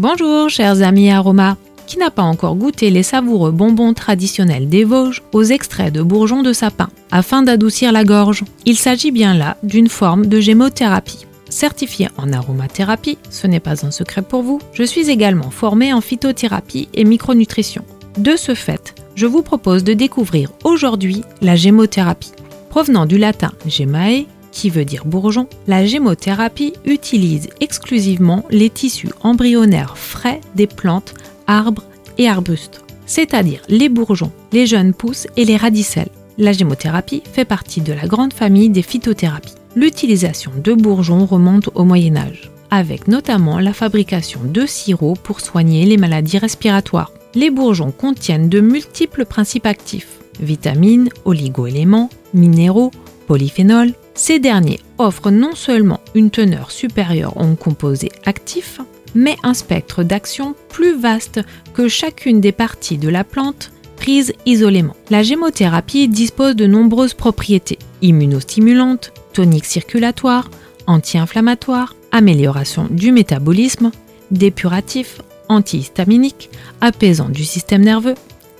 Bonjour chers amis aromas Qui n'a pas encore goûté les savoureux bonbons traditionnels des Vosges aux extraits de bourgeons de sapin afin d'adoucir la gorge? Il s'agit bien là d'une forme de gémothérapie. Certifiée en aromathérapie, ce n'est pas un secret pour vous, je suis également formée en phytothérapie et micronutrition. De ce fait, je vous propose de découvrir aujourd'hui la gémothérapie. Provenant du latin gemae, qui veut dire bourgeon, la gémothérapie utilise exclusivement les tissus embryonnaires frais des plantes, arbres et arbustes, c'est-à-dire les bourgeons, les jeunes pousses et les radicelles. La gémothérapie fait partie de la grande famille des phytothérapies. L'utilisation de bourgeons remonte au Moyen Âge, avec notamment la fabrication de sirops pour soigner les maladies respiratoires. Les bourgeons contiennent de multiples principes actifs, vitamines, oligoéléments, minéraux, polyphénols, ces derniers offrent non seulement une teneur supérieure en composés actifs, mais un spectre d'action plus vaste que chacune des parties de la plante prise isolément. La gémothérapie dispose de nombreuses propriétés immunostimulantes, toniques circulatoires, anti-inflammatoires, amélioration du métabolisme, dépuratif, antihistaminique, apaisant du système nerveux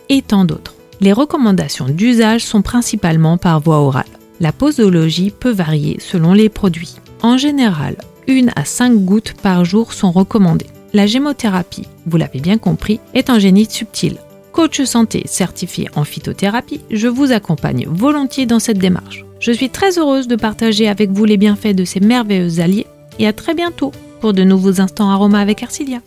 et tant d'autres. Les recommandations d'usage sont principalement par voie orale. La posologie peut varier selon les produits. En général, une à 5 gouttes par jour sont recommandées. La gémothérapie, vous l'avez bien compris, est un génie subtil. Coach santé certifié en phytothérapie, je vous accompagne volontiers dans cette démarche. Je suis très heureuse de partager avec vous les bienfaits de ces merveilleux alliés et à très bientôt pour de nouveaux instants aromas avec Arcilia.